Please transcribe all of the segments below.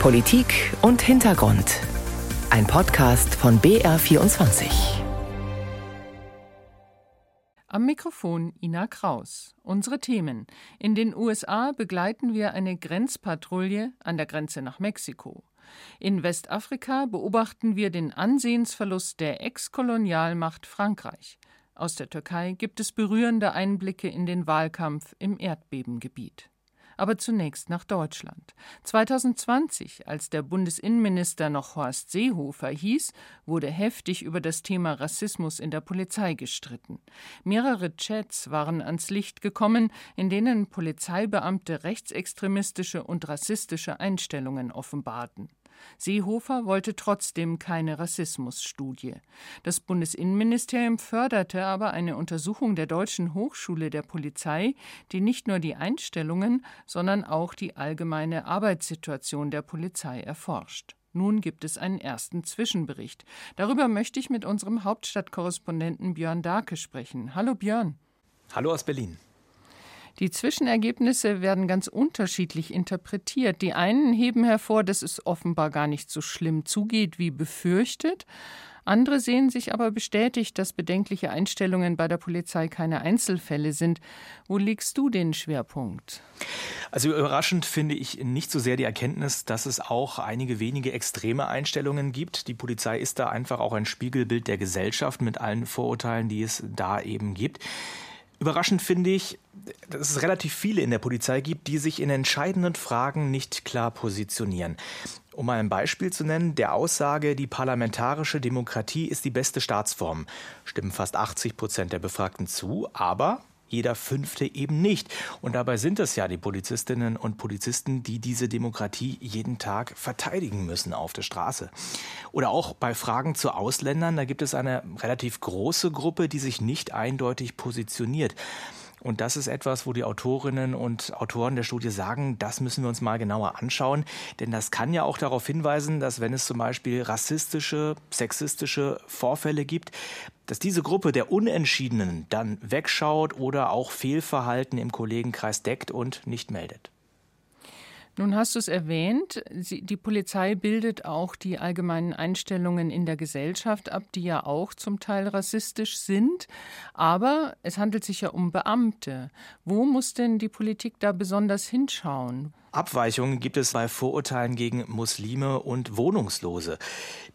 Politik und Hintergrund. Ein Podcast von BR24. Am Mikrofon Ina Kraus. Unsere Themen. In den USA begleiten wir eine Grenzpatrouille an der Grenze nach Mexiko. In Westafrika beobachten wir den Ansehensverlust der Ex-Kolonialmacht Frankreich. Aus der Türkei gibt es berührende Einblicke in den Wahlkampf im Erdbebengebiet. Aber zunächst nach Deutschland. 2020, als der Bundesinnenminister noch Horst Seehofer hieß, wurde heftig über das Thema Rassismus in der Polizei gestritten. Mehrere Chats waren ans Licht gekommen, in denen Polizeibeamte rechtsextremistische und rassistische Einstellungen offenbarten. Seehofer wollte trotzdem keine Rassismusstudie. Das Bundesinnenministerium förderte aber eine Untersuchung der Deutschen Hochschule der Polizei, die nicht nur die Einstellungen, sondern auch die allgemeine Arbeitssituation der Polizei erforscht. Nun gibt es einen ersten Zwischenbericht. Darüber möchte ich mit unserem Hauptstadtkorrespondenten Björn Darke sprechen. Hallo Björn. Hallo aus Berlin. Die Zwischenergebnisse werden ganz unterschiedlich interpretiert. Die einen heben hervor, dass es offenbar gar nicht so schlimm zugeht wie befürchtet. Andere sehen sich aber bestätigt, dass bedenkliche Einstellungen bei der Polizei keine Einzelfälle sind. Wo legst du den Schwerpunkt? Also überraschend finde ich nicht so sehr die Erkenntnis, dass es auch einige wenige extreme Einstellungen gibt. Die Polizei ist da einfach auch ein Spiegelbild der Gesellschaft mit allen Vorurteilen, die es da eben gibt. Überraschend finde ich, dass es relativ viele in der Polizei gibt, die sich in entscheidenden Fragen nicht klar positionieren. Um mal ein Beispiel zu nennen, der Aussage, die parlamentarische Demokratie ist die beste Staatsform, stimmen fast 80 Prozent der Befragten zu, aber jeder Fünfte eben nicht. Und dabei sind es ja die Polizistinnen und Polizisten, die diese Demokratie jeden Tag verteidigen müssen auf der Straße. Oder auch bei Fragen zu Ausländern, da gibt es eine relativ große Gruppe, die sich nicht eindeutig positioniert. Und das ist etwas, wo die Autorinnen und Autoren der Studie sagen, das müssen wir uns mal genauer anschauen. Denn das kann ja auch darauf hinweisen, dass wenn es zum Beispiel rassistische, sexistische Vorfälle gibt, dass diese Gruppe der Unentschiedenen dann wegschaut oder auch Fehlverhalten im Kollegenkreis deckt und nicht meldet. Nun hast du es erwähnt, die Polizei bildet auch die allgemeinen Einstellungen in der Gesellschaft ab, die ja auch zum Teil rassistisch sind. Aber es handelt sich ja um Beamte. Wo muss denn die Politik da besonders hinschauen? Abweichungen gibt es bei Vorurteilen gegen Muslime und Wohnungslose.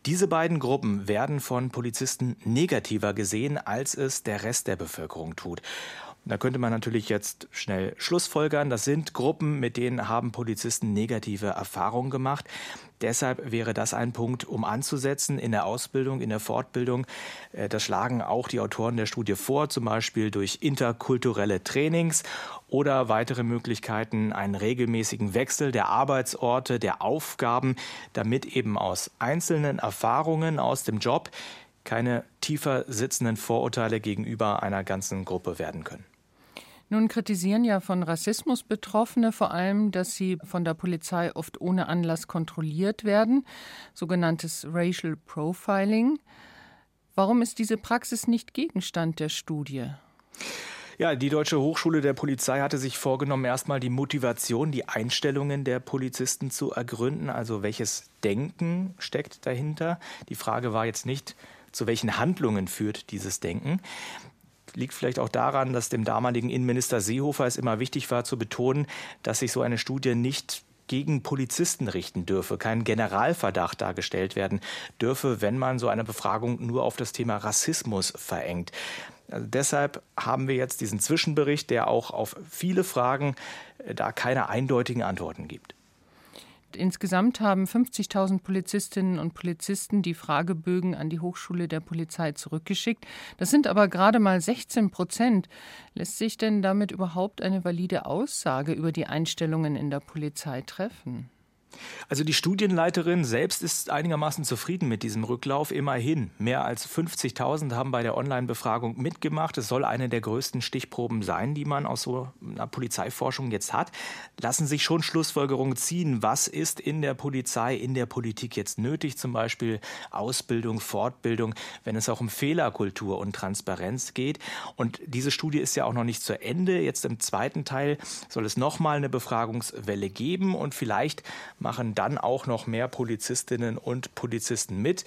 Diese beiden Gruppen werden von Polizisten negativer gesehen, als es der Rest der Bevölkerung tut. Da könnte man natürlich jetzt schnell Schlussfolgern. Das sind Gruppen, mit denen haben Polizisten negative Erfahrungen gemacht. Deshalb wäre das ein Punkt, um anzusetzen in der Ausbildung, in der Fortbildung. Äh, das schlagen auch die Autoren der Studie vor, zum Beispiel durch interkulturelle Trainings oder weitere Möglichkeiten, einen regelmäßigen Wechsel der Arbeitsorte, der Aufgaben, damit eben aus einzelnen Erfahrungen aus dem Job keine tiefer sitzenden Vorurteile gegenüber einer ganzen Gruppe werden können. Nun kritisieren ja von Rassismus Betroffene vor allem, dass sie von der Polizei oft ohne Anlass kontrolliert werden, sogenanntes Racial Profiling. Warum ist diese Praxis nicht Gegenstand der Studie? Ja, die Deutsche Hochschule der Polizei hatte sich vorgenommen, erstmal die Motivation, die Einstellungen der Polizisten zu ergründen. Also welches Denken steckt dahinter? Die Frage war jetzt nicht, zu welchen Handlungen führt dieses Denken liegt vielleicht auch daran, dass dem damaligen Innenminister Seehofer es immer wichtig war zu betonen, dass sich so eine Studie nicht gegen Polizisten richten dürfe, kein Generalverdacht dargestellt werden dürfe, wenn man so eine Befragung nur auf das Thema Rassismus verengt. Also deshalb haben wir jetzt diesen Zwischenbericht, der auch auf viele Fragen äh, da keine eindeutigen Antworten gibt. Insgesamt haben 50.000 Polizistinnen und Polizisten die Fragebögen an die Hochschule der Polizei zurückgeschickt. Das sind aber gerade mal 16 Prozent. Lässt sich denn damit überhaupt eine valide Aussage über die Einstellungen in der Polizei treffen? Also die Studienleiterin selbst ist einigermaßen zufrieden mit diesem Rücklauf. Immerhin, mehr als 50.000 haben bei der Online-Befragung mitgemacht. Es soll eine der größten Stichproben sein, die man aus so einer Polizeiforschung jetzt hat. Lassen sich schon Schlussfolgerungen ziehen. Was ist in der Polizei, in der Politik jetzt nötig? Zum Beispiel Ausbildung, Fortbildung, wenn es auch um Fehlerkultur und Transparenz geht. Und diese Studie ist ja auch noch nicht zu Ende. Jetzt im zweiten Teil soll es nochmal eine Befragungswelle geben und vielleicht machen dann auch noch mehr Polizistinnen und Polizisten mit.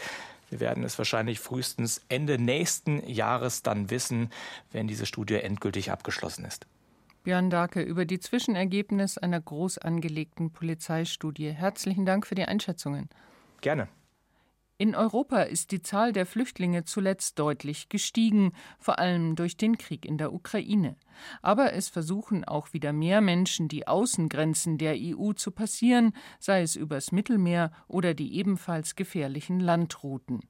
Wir werden es wahrscheinlich frühestens Ende nächsten Jahres dann wissen, wenn diese Studie endgültig abgeschlossen ist. Björn Darke über die Zwischenergebnisse einer groß angelegten Polizeistudie. Herzlichen Dank für die Einschätzungen. Gerne. In Europa ist die Zahl der Flüchtlinge zuletzt deutlich gestiegen, vor allem durch den Krieg in der Ukraine. Aber es versuchen auch wieder mehr Menschen, die Außengrenzen der EU zu passieren, sei es übers Mittelmeer oder die ebenfalls gefährlichen Landrouten.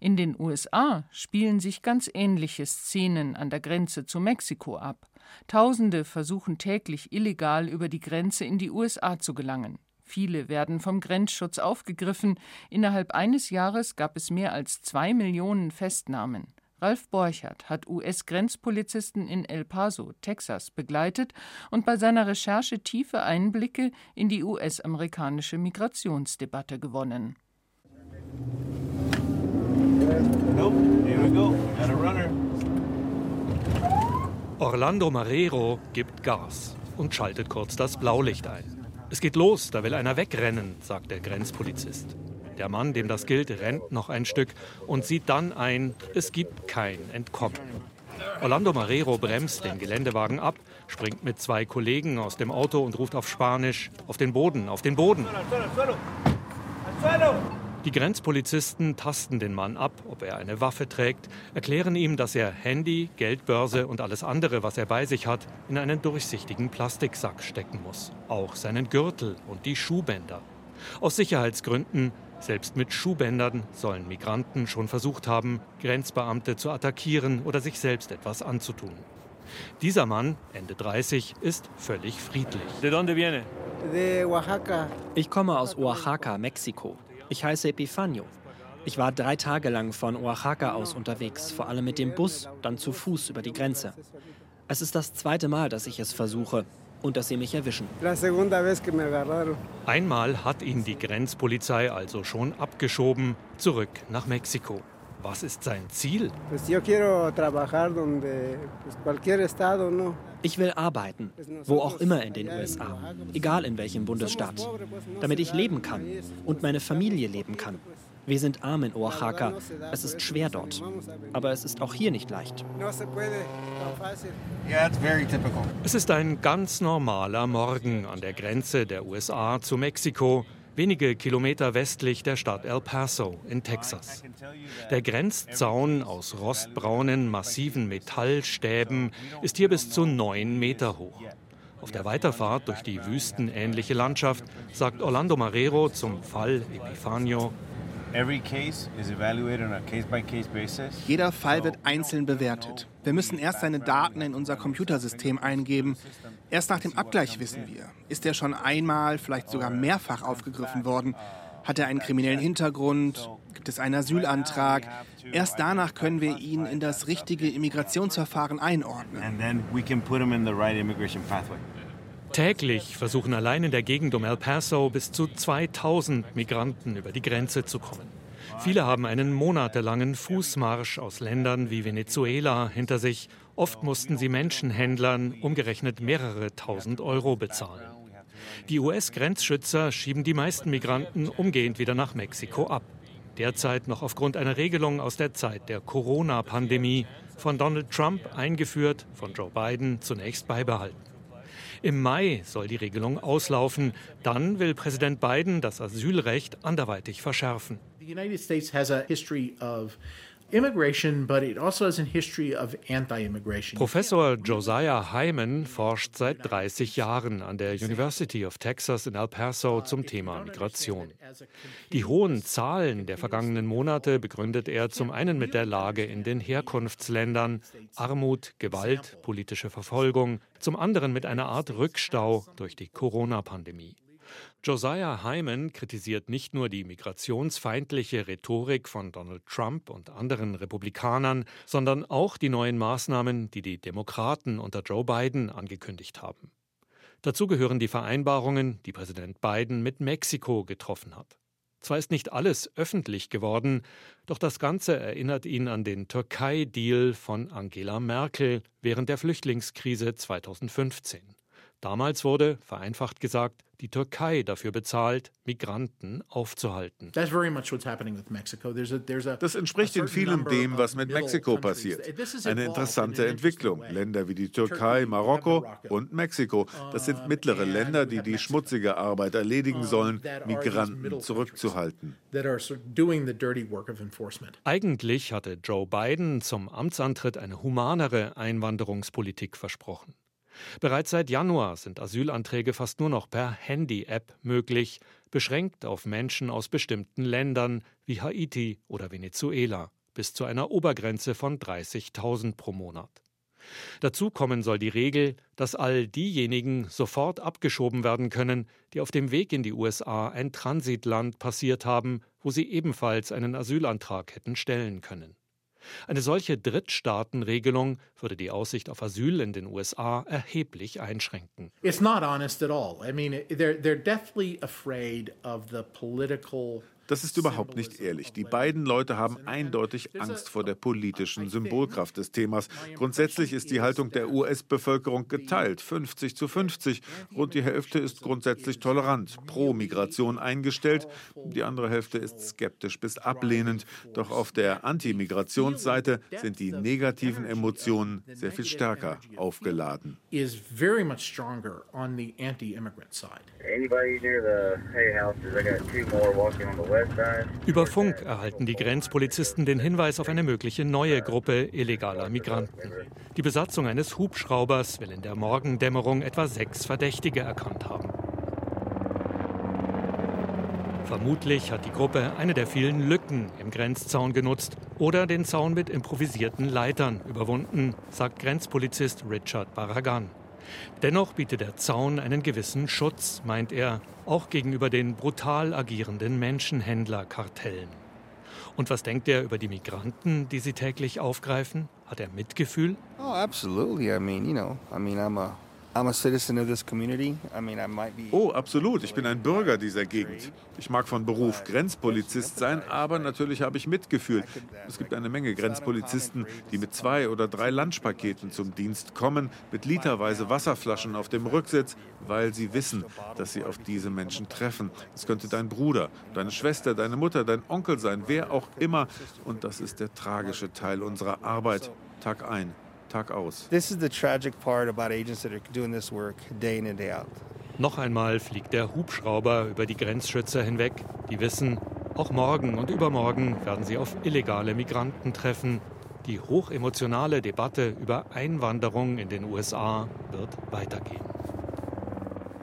In den USA spielen sich ganz ähnliche Szenen an der Grenze zu Mexiko ab. Tausende versuchen täglich illegal über die Grenze in die USA zu gelangen. Viele werden vom Grenzschutz aufgegriffen. Innerhalb eines Jahres gab es mehr als zwei Millionen Festnahmen. Ralf Borchert hat US-Grenzpolizisten in El Paso, Texas, begleitet und bei seiner Recherche tiefe Einblicke in die US-amerikanische Migrationsdebatte gewonnen. Orlando Marrero gibt Gas und schaltet kurz das Blaulicht ein. Es geht los, da will einer wegrennen, sagt der Grenzpolizist. Der Mann, dem das gilt, rennt noch ein Stück und sieht dann ein, es gibt kein Entkommen. Orlando Marrero bremst den Geländewagen ab, springt mit zwei Kollegen aus dem Auto und ruft auf Spanisch: Auf den Boden, auf den Boden! Die Grenzpolizisten tasten den Mann ab, ob er eine Waffe trägt, erklären ihm, dass er Handy, Geldbörse und alles andere, was er bei sich hat, in einen durchsichtigen Plastiksack stecken muss. Auch seinen Gürtel und die Schuhbänder. Aus Sicherheitsgründen, selbst mit Schuhbändern, sollen Migranten schon versucht haben, Grenzbeamte zu attackieren oder sich selbst etwas anzutun. Dieser Mann, Ende 30, ist völlig friedlich. Ich komme aus Oaxaca, Mexiko. Ich heiße Epifanio. Ich war drei Tage lang von Oaxaca aus unterwegs, vor allem mit dem Bus, dann zu Fuß über die Grenze. Es ist das zweite Mal, dass ich es versuche und dass sie mich erwischen. Einmal hat ihn die Grenzpolizei also schon abgeschoben, zurück nach Mexiko. Was ist sein Ziel? Ich will arbeiten, wo auch immer in den USA, egal in welchem Bundesstaat, damit ich leben kann und meine Familie leben kann. Wir sind arm in Oaxaca. Es ist schwer dort. Aber es ist auch hier nicht leicht. Es ist ein ganz normaler Morgen an der Grenze der USA zu Mexiko wenige Kilometer westlich der Stadt El Paso in Texas. Der Grenzzaun aus rostbraunen, massiven Metallstäben ist hier bis zu neun Meter hoch. Auf der Weiterfahrt durch die wüstenähnliche Landschaft sagt Orlando Marrero zum Fall Epifanio, jeder Fall wird einzeln bewertet. Wir müssen erst seine Daten in unser Computersystem eingeben. Erst nach dem Abgleich wissen wir, ist er schon einmal, vielleicht sogar mehrfach aufgegriffen worden? Hat er einen kriminellen Hintergrund? Gibt es einen Asylantrag? Erst danach können wir ihn in das richtige Immigrationsverfahren einordnen. Täglich versuchen allein in der Gegend um El Paso bis zu 2000 Migranten über die Grenze zu kommen. Viele haben einen monatelangen Fußmarsch aus Ländern wie Venezuela hinter sich. Oft mussten sie Menschenhändlern umgerechnet mehrere tausend Euro bezahlen. Die US-Grenzschützer schieben die meisten Migranten umgehend wieder nach Mexiko ab. Derzeit noch aufgrund einer Regelung aus der Zeit der Corona-Pandemie, von Donald Trump eingeführt, von Joe Biden zunächst beibehalten. Im Mai soll die Regelung auslaufen. Dann will Präsident Biden das Asylrecht anderweitig verschärfen. The United States has a history of also Professor Josiah Hyman forscht seit 30 Jahren an der University of Texas in El Paso zum Thema Migration. Die hohen Zahlen der vergangenen Monate begründet er zum einen mit der Lage in den Herkunftsländern, Armut, Gewalt, politische Verfolgung, zum anderen mit einer Art Rückstau durch die Corona-Pandemie. Josiah Hyman kritisiert nicht nur die migrationsfeindliche Rhetorik von Donald Trump und anderen Republikanern, sondern auch die neuen Maßnahmen, die die Demokraten unter Joe Biden angekündigt haben. Dazu gehören die Vereinbarungen, die Präsident Biden mit Mexiko getroffen hat. Zwar ist nicht alles öffentlich geworden, doch das Ganze erinnert ihn an den Türkei-Deal von Angela Merkel während der Flüchtlingskrise 2015. Damals wurde, vereinfacht gesagt, die Türkei dafür bezahlt, Migranten aufzuhalten. Das entspricht in vielem dem, was mit Mexiko passiert. Eine interessante Entwicklung. Länder wie die Türkei, Marokko und Mexiko, das sind mittlere Länder, die die schmutzige Arbeit erledigen sollen, Migranten zurückzuhalten. Eigentlich hatte Joe Biden zum Amtsantritt eine humanere Einwanderungspolitik versprochen. Bereits seit Januar sind Asylanträge fast nur noch per Handy-App möglich, beschränkt auf Menschen aus bestimmten Ländern wie Haiti oder Venezuela, bis zu einer Obergrenze von 30.000 pro Monat. Dazu kommen soll die Regel, dass all diejenigen sofort abgeschoben werden können, die auf dem Weg in die USA ein Transitland passiert haben, wo sie ebenfalls einen Asylantrag hätten stellen können. Eine solche Drittstaatenregelung würde die Aussicht auf Asyl in den USA erheblich einschränken. It's not honest at all. I mean, they're they're deathly afraid of the political das ist überhaupt nicht ehrlich. Die beiden Leute haben eindeutig Angst vor der politischen Symbolkraft des Themas. Grundsätzlich ist die Haltung der US-Bevölkerung geteilt, 50 zu 50. Rund die Hälfte ist grundsätzlich tolerant, pro Migration eingestellt. Die andere Hälfte ist skeptisch bis ablehnend. Doch auf der Anti-Migrationsseite sind die negativen Emotionen sehr viel stärker aufgeladen. Anybody near the hay houses? I got two more walking on the west. Über Funk erhalten die Grenzpolizisten den Hinweis auf eine mögliche neue Gruppe illegaler Migranten. Die Besatzung eines Hubschraubers will in der Morgendämmerung etwa sechs Verdächtige erkannt haben. Vermutlich hat die Gruppe eine der vielen Lücken im Grenzzaun genutzt oder den Zaun mit improvisierten Leitern überwunden, sagt Grenzpolizist Richard Barragan. Dennoch bietet der Zaun einen gewissen Schutz, meint er, auch gegenüber den brutal agierenden Menschenhändlerkartellen. Und was denkt er über die Migranten, die sie täglich aufgreifen? Hat er Mitgefühl? Oh, absolutely. I mean, you know, I mean, I'm a Oh, absolut. Ich bin ein Bürger dieser Gegend. Ich mag von Beruf Grenzpolizist sein, aber natürlich habe ich Mitgefühl. Es gibt eine Menge Grenzpolizisten, die mit zwei oder drei Lunchpaketen zum Dienst kommen, mit literweise Wasserflaschen auf dem Rücksitz, weil sie wissen, dass sie auf diese Menschen treffen. Es könnte dein Bruder, deine Schwester, deine Mutter, dein Onkel sein, wer auch immer. Und das ist der tragische Teil unserer Arbeit, Tag ein, Tag aus. This is the tragic part about agents that are doing this work day in and day out. Noch einmal fliegt der Hubschrauber über die Grenzschützer hinweg. Die wissen, auch morgen und übermorgen werden sie auf illegale Migranten treffen. Die hochemotionale Debatte über Einwanderung in den USA wird weitergehen.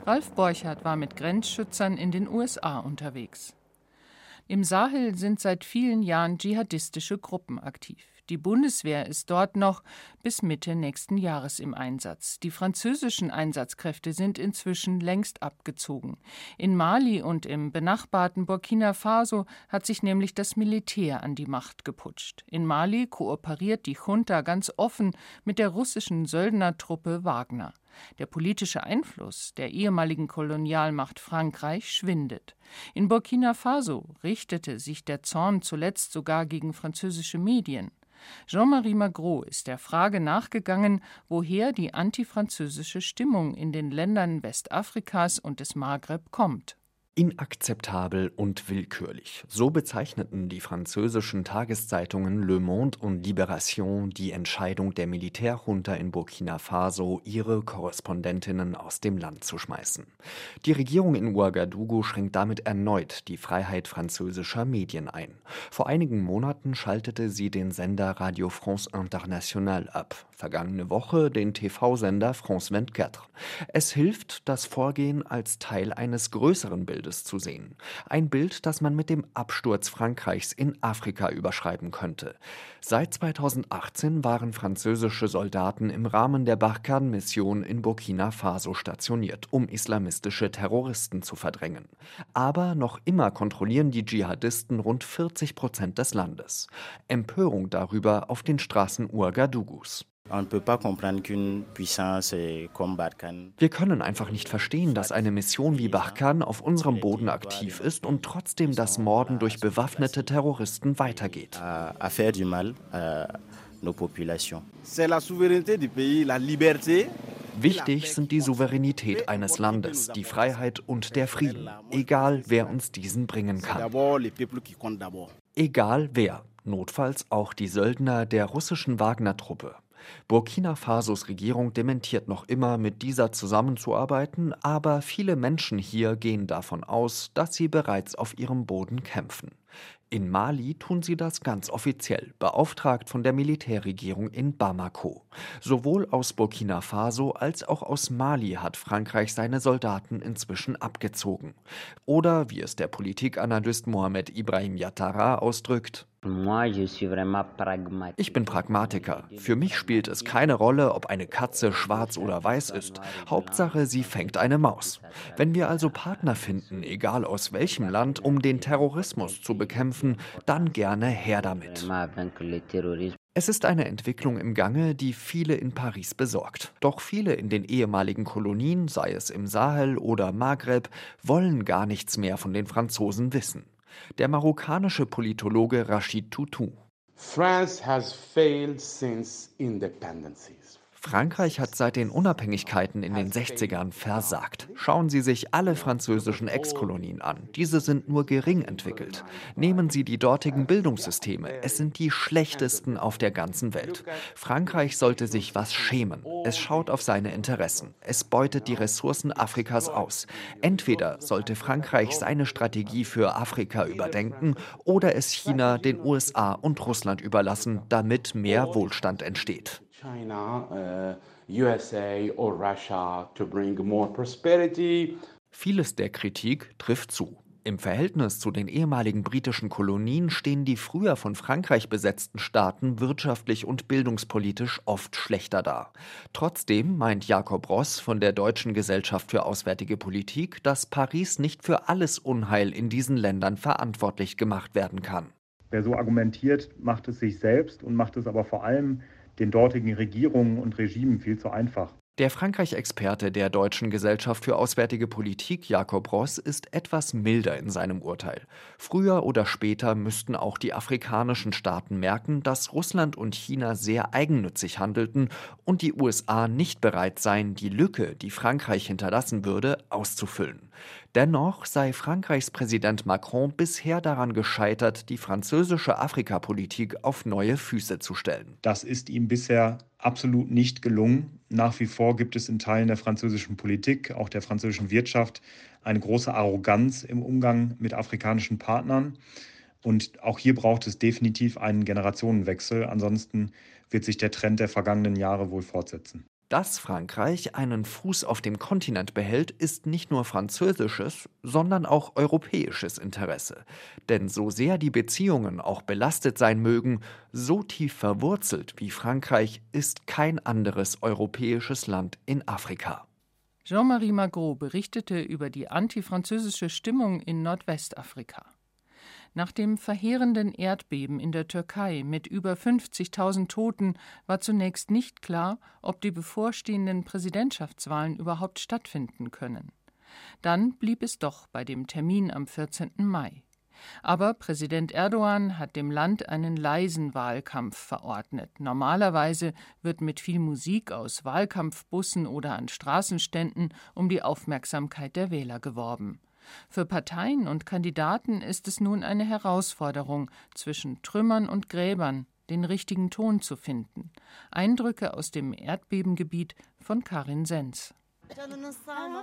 Ralf Borchardt war mit Grenzschützern in den USA unterwegs. Im Sahel sind seit vielen Jahren dschihadistische Gruppen aktiv. Die Bundeswehr ist dort noch bis Mitte nächsten Jahres im Einsatz. Die französischen Einsatzkräfte sind inzwischen längst abgezogen. In Mali und im benachbarten Burkina Faso hat sich nämlich das Militär an die Macht geputscht. In Mali kooperiert die Junta ganz offen mit der russischen Söldnertruppe Wagner. Der politische Einfluss der ehemaligen Kolonialmacht Frankreich schwindet. In Burkina Faso richtete sich der Zorn zuletzt sogar gegen französische Medien. Jean-Marie Magro ist der Frage nachgegangen, woher die antifranzösische Stimmung in den Ländern Westafrikas und des Maghreb kommt. Inakzeptabel und willkürlich. So bezeichneten die französischen Tageszeitungen Le Monde und Libération die Entscheidung der Militärjunta in Burkina Faso, ihre Korrespondentinnen aus dem Land zu schmeißen. Die Regierung in Ouagadougou schränkt damit erneut die Freiheit französischer Medien ein. Vor einigen Monaten schaltete sie den Sender Radio France International ab, vergangene Woche den TV-Sender France 24. Es hilft, das Vorgehen als Teil eines größeren Bildes Bildes zu sehen. Ein Bild, das man mit dem Absturz Frankreichs in Afrika überschreiben könnte. Seit 2018 waren französische Soldaten im Rahmen der Barkhane-Mission in Burkina Faso stationiert, um islamistische Terroristen zu verdrängen. Aber noch immer kontrollieren die Dschihadisten rund 40 Prozent des Landes. Empörung darüber auf den Straßen Ouagadougous. Wir können einfach nicht verstehen, dass eine Mission wie Barkhane auf unserem Boden aktiv ist und trotzdem das Morden durch bewaffnete Terroristen weitergeht. Wichtig sind die Souveränität eines Landes, die Freiheit und der Frieden, egal wer uns diesen bringen kann. Egal wer, notfalls auch die Söldner der russischen Wagner-Truppe. Burkina Fasos Regierung dementiert noch immer, mit dieser zusammenzuarbeiten, aber viele Menschen hier gehen davon aus, dass sie bereits auf ihrem Boden kämpfen. In Mali tun sie das ganz offiziell, beauftragt von der Militärregierung in Bamako. Sowohl aus Burkina Faso als auch aus Mali hat Frankreich seine Soldaten inzwischen abgezogen. Oder, wie es der Politikanalyst Mohamed Ibrahim Yattara ausdrückt, ich bin Pragmatiker. Für mich spielt es keine Rolle, ob eine Katze schwarz oder weiß ist. Hauptsache, sie fängt eine Maus. Wenn wir also Partner finden, egal aus welchem Land, um den Terrorismus zu bekämpfen, dann gerne her damit. Es ist eine Entwicklung im Gange, die viele in Paris besorgt. Doch viele in den ehemaligen Kolonien, sei es im Sahel oder Maghreb, wollen gar nichts mehr von den Franzosen wissen. Der marokkanische Politologe Rachid Toutou. France has failed since independence. Frankreich hat seit den Unabhängigkeiten in den 60ern versagt. Schauen Sie sich alle französischen Ex-Kolonien an. Diese sind nur gering entwickelt. Nehmen Sie die dortigen Bildungssysteme. Es sind die schlechtesten auf der ganzen Welt. Frankreich sollte sich was schämen. Es schaut auf seine Interessen. Es beutet die Ressourcen Afrikas aus. Entweder sollte Frankreich seine Strategie für Afrika überdenken oder es China, den USA und Russland überlassen, damit mehr Wohlstand entsteht. China, uh, USA or Russia to bring more prosperity. Vieles der Kritik trifft zu. Im Verhältnis zu den ehemaligen britischen Kolonien stehen die früher von Frankreich besetzten Staaten wirtschaftlich und bildungspolitisch oft schlechter da. Trotzdem meint Jakob Ross von der Deutschen Gesellschaft für Auswärtige Politik, dass Paris nicht für alles Unheil in diesen Ländern verantwortlich gemacht werden kann. Wer so argumentiert, macht es sich selbst und macht es aber vor allem den dortigen Regierungen und Regimen viel zu einfach. Der Frankreich-Experte der Deutschen Gesellschaft für Auswärtige Politik, Jakob Ross, ist etwas milder in seinem Urteil. Früher oder später müssten auch die afrikanischen Staaten merken, dass Russland und China sehr eigennützig handelten und die USA nicht bereit seien, die Lücke, die Frankreich hinterlassen würde, auszufüllen. Dennoch sei Frankreichs Präsident Macron bisher daran gescheitert, die französische Afrikapolitik auf neue Füße zu stellen. Das ist ihm bisher absolut nicht gelungen. Nach wie vor gibt es in Teilen der französischen Politik, auch der französischen Wirtschaft, eine große Arroganz im Umgang mit afrikanischen Partnern. Und auch hier braucht es definitiv einen Generationenwechsel. Ansonsten wird sich der Trend der vergangenen Jahre wohl fortsetzen. Dass Frankreich einen Fuß auf dem Kontinent behält, ist nicht nur französisches, sondern auch europäisches Interesse. Denn so sehr die Beziehungen auch belastet sein mögen, so tief verwurzelt wie Frankreich ist kein anderes europäisches Land in Afrika. Jean-Marie Magro berichtete über die antifranzösische Stimmung in Nordwestafrika. Nach dem verheerenden Erdbeben in der Türkei mit über 50.000 Toten war zunächst nicht klar, ob die bevorstehenden Präsidentschaftswahlen überhaupt stattfinden können. Dann blieb es doch bei dem Termin am 14. Mai. Aber Präsident Erdogan hat dem Land einen leisen Wahlkampf verordnet. Normalerweise wird mit viel Musik aus Wahlkampfbussen oder an Straßenständen um die Aufmerksamkeit der Wähler geworben. Für Parteien und Kandidaten ist es nun eine Herausforderung, zwischen Trümmern und Gräbern den richtigen Ton zu finden. Eindrücke aus dem Erdbebengebiet von Karin Sens.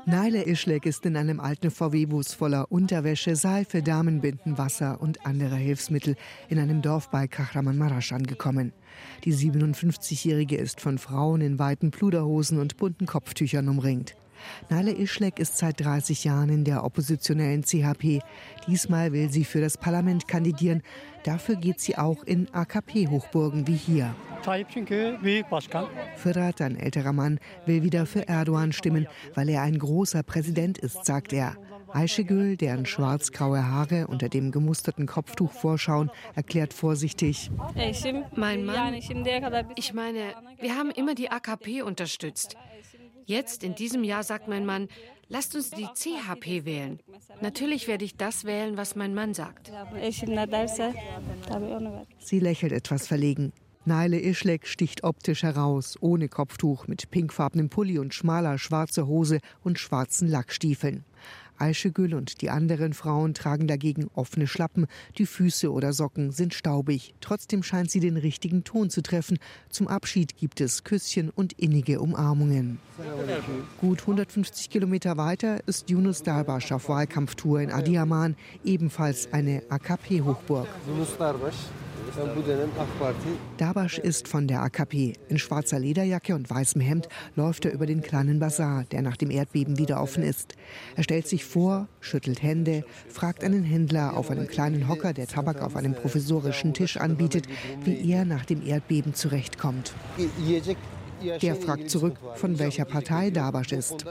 Naila Ischlek ist in einem alten VW-Bus voller Unterwäsche, Seife, Damenbinden, Wasser und andere Hilfsmittel in einem Dorf bei Kahramanmaraş angekommen. Die 57-Jährige ist von Frauen in weiten Pluderhosen und bunten Kopftüchern umringt. Nale Ischlek ist seit 30 Jahren in der oppositionellen CHP. Diesmal will sie für das Parlament kandidieren. Dafür geht sie auch in AKP-Hochburgen wie hier. Firat, ein älterer Mann, will wieder für Erdogan stimmen, weil er ein großer Präsident ist, sagt er. Ayşegül, deren schwarz-graue Haare unter dem gemusterten Kopftuch vorschauen, erklärt vorsichtig. Mein Mann, ich meine, wir haben immer die AKP unterstützt. Jetzt, in diesem Jahr, sagt mein Mann, lasst uns die CHP wählen. Natürlich werde ich das wählen, was mein Mann sagt. Sie lächelt etwas verlegen. Naile Ischlek sticht optisch heraus, ohne Kopftuch, mit pinkfarbenem Pulli und schmaler schwarzer Hose und schwarzen Lackstiefeln. Aischegül und die anderen Frauen tragen dagegen offene Schlappen, die Füße oder Socken sind staubig. Trotzdem scheint sie den richtigen Ton zu treffen. Zum Abschied gibt es Küsschen und innige Umarmungen. Gut 150 Kilometer weiter ist Yunus Darbash auf Wahlkampftour in Adiyaman, ebenfalls eine AKP-Hochburg. Dabasch ist von der AKP. In schwarzer Lederjacke und weißem Hemd läuft er über den kleinen Bazar, der nach dem Erdbeben wieder offen ist. Er stellt sich vor, schüttelt Hände, fragt einen Händler auf einem kleinen Hocker, der Tabak auf einem provisorischen Tisch anbietet, wie er nach dem Erdbeben zurechtkommt. Der fragt zurück, von welcher Partei Dabasch ist.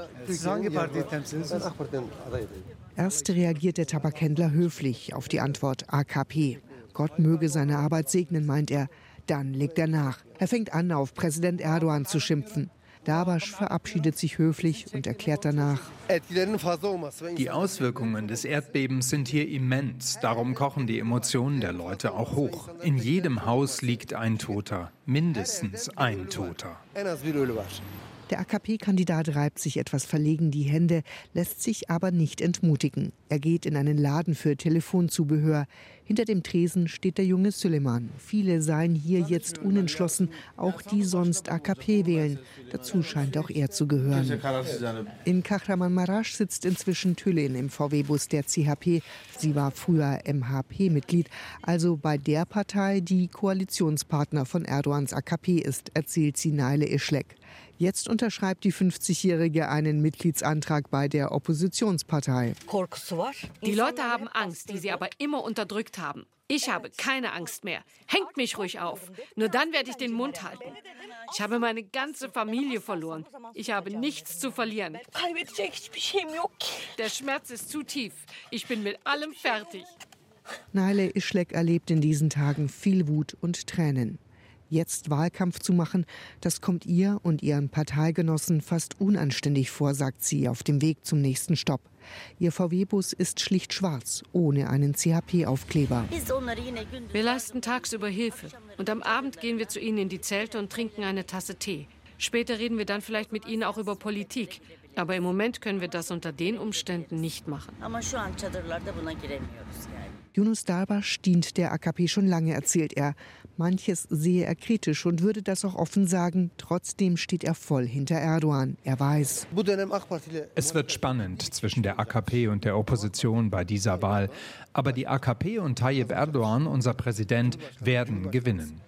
Erst reagiert der Tabakhändler höflich auf die Antwort AKP. Gott möge seine Arbeit segnen, meint er. Dann legt er nach. Er fängt an, auf Präsident Erdogan zu schimpfen. Dabasch verabschiedet sich höflich und erklärt danach. Die Auswirkungen des Erdbebens sind hier immens. Darum kochen die Emotionen der Leute auch hoch. In jedem Haus liegt ein Toter. Mindestens ein Toter. Der AKP-Kandidat reibt sich etwas verlegen die Hände, lässt sich aber nicht entmutigen. Er geht in einen Laden für Telefonzubehör. Hinter dem Tresen steht der junge Süleyman. Viele seien hier jetzt unentschlossen, auch die sonst AKP wählen. Dazu scheint auch er zu gehören. In Kahramanmaraş sitzt inzwischen Tülin im VW-Bus der CHP. Sie war früher MHP-Mitglied, also bei der Partei, die Koalitionspartner von Erdogans AKP ist, erzählt sie Naile Ischlek. Jetzt unterschreibt die 50-Jährige einen Mitgliedsantrag bei der Oppositionspartei. Die Leute haben Angst, die sie aber immer unterdrückt haben. Ich habe keine Angst mehr. Hängt mich ruhig auf. Nur dann werde ich den Mund halten. Ich habe meine ganze Familie verloren. Ich habe nichts zu verlieren. Der Schmerz ist zu tief. Ich bin mit allem fertig. Naile Ischlek erlebt in diesen Tagen viel Wut und Tränen. Jetzt Wahlkampf zu machen, das kommt ihr und ihren Parteigenossen fast unanständig vor, sagt sie auf dem Weg zum nächsten Stopp. Ihr VW-Bus ist schlicht schwarz, ohne einen CHP-Aufkleber. Wir leisten tagsüber Hilfe und am Abend gehen wir zu ihnen in die Zelte und trinken eine Tasse Tee. Später reden wir dann vielleicht mit ihnen auch über Politik. Aber im Moment können wir das unter den Umständen nicht machen. Yunus Darbash dient der AKP schon lange, erzählt er. Manches sehe er kritisch und würde das auch offen sagen. Trotzdem steht er voll hinter Erdogan. Er weiß. Es wird spannend zwischen der AKP und der Opposition bei dieser Wahl. Aber die AKP und Tayyip Erdogan, unser Präsident, werden gewinnen.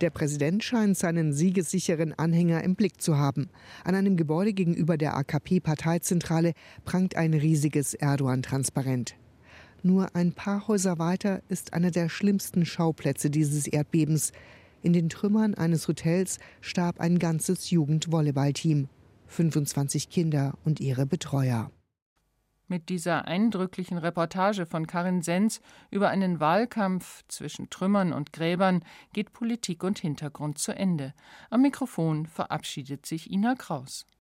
Der Präsident scheint seinen siegessicheren Anhänger im Blick zu haben. An einem Gebäude gegenüber der AKP-Parteizentrale prangt ein riesiges Erdogan-Transparent. Nur ein paar Häuser weiter ist einer der schlimmsten Schauplätze dieses Erdbebens. In den Trümmern eines Hotels starb ein ganzes Jugendvolleyballteam. 25 Kinder und ihre Betreuer. Mit dieser eindrücklichen Reportage von Karin Sens über einen Wahlkampf zwischen Trümmern und Gräbern geht Politik und Hintergrund zu Ende. Am Mikrofon verabschiedet sich Ina Kraus.